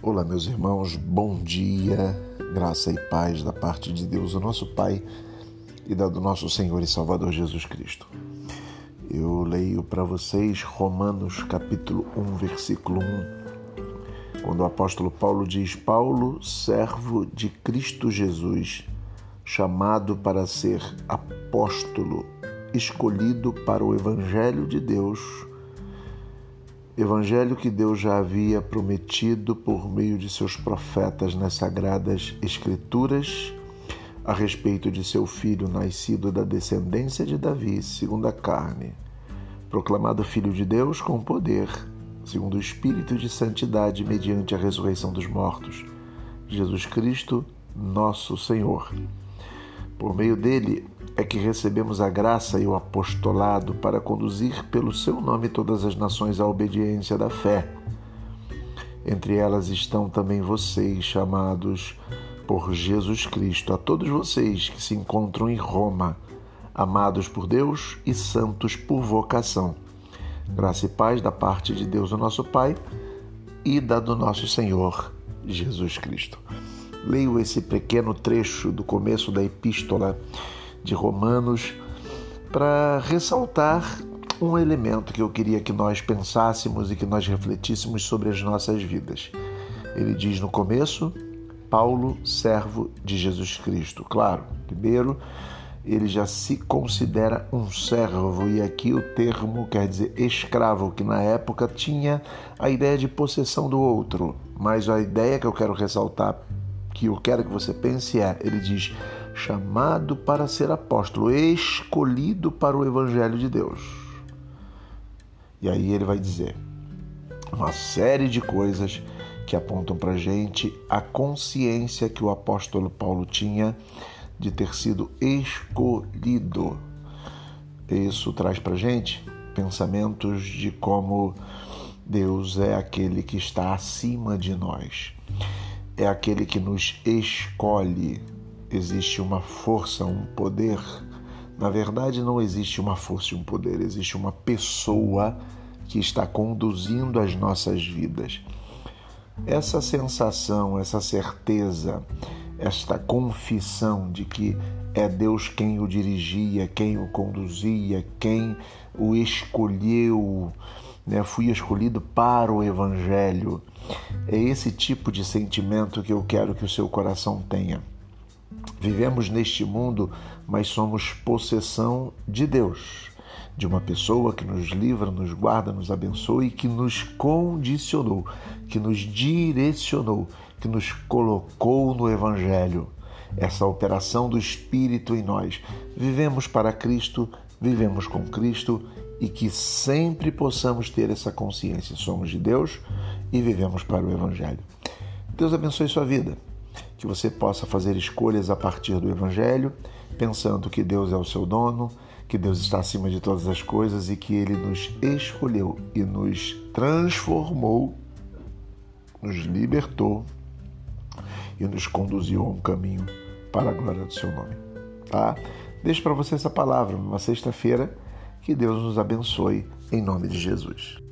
Olá, meus irmãos, bom dia, graça e paz da parte de Deus, o nosso Pai, e da do nosso Senhor e Salvador Jesus Cristo. Eu leio para vocês Romanos capítulo 1, versículo 1, quando o apóstolo Paulo diz: Paulo, servo de Cristo Jesus, chamado para ser apóstolo, escolhido para o evangelho de Deus Evangelho que Deus já havia prometido por meio de seus profetas nas sagradas Escrituras a respeito de seu filho nascido da descendência de Davi, segundo a carne, proclamado Filho de Deus com poder, segundo o Espírito de santidade, mediante a ressurreição dos mortos, Jesus Cristo, nosso Senhor. Por meio dele, é que recebemos a graça e o apostolado para conduzir pelo seu nome todas as nações à obediência da fé. Entre elas estão também vocês, chamados por Jesus Cristo, a todos vocês que se encontram em Roma, amados por Deus e santos por vocação. Graça e paz da parte de Deus, o nosso Pai, e da do nosso Senhor Jesus Cristo. Leio esse pequeno trecho do começo da epístola de Romanos para ressaltar um elemento que eu queria que nós pensássemos e que nós refletíssemos sobre as nossas vidas. Ele diz no começo: Paulo, servo de Jesus Cristo. Claro, primeiro, ele já se considera um servo, e aqui o termo quer dizer escravo, que na época tinha a ideia de possessão do outro. Mas a ideia que eu quero ressaltar, que eu quero que você pense é: ele diz chamado para ser apóstolo, escolhido para o Evangelho de Deus. E aí ele vai dizer uma série de coisas que apontam para gente a consciência que o apóstolo Paulo tinha de ter sido escolhido. Isso traz para gente pensamentos de como Deus é aquele que está acima de nós, é aquele que nos escolhe, existe uma força, um poder. Na verdade, não existe uma força e um poder, existe uma pessoa que está conduzindo as nossas vidas. Essa sensação, essa certeza, esta confissão de que é Deus quem o dirigia, quem o conduzia, quem o escolheu, né? fui escolhido para o Evangelho. É esse tipo de sentimento que eu quero que o seu coração tenha. Vivemos neste mundo, mas somos possessão de Deus, de uma pessoa que nos livra, nos guarda, nos abençoa e que nos condicionou, que nos direcionou, que nos colocou no Evangelho. Essa operação do Espírito em nós. Vivemos para Cristo, vivemos com Cristo e que sempre possamos ter essa consciência. Somos de Deus e vivemos para o Evangelho. Deus abençoe sua vida que você possa fazer escolhas a partir do Evangelho, pensando que Deus é o seu dono, que Deus está acima de todas as coisas e que Ele nos escolheu e nos transformou, nos libertou e nos conduziu a um caminho para a glória do seu nome. Tá? Deixo para você essa palavra numa sexta-feira. Que Deus nos abençoe em nome de Jesus.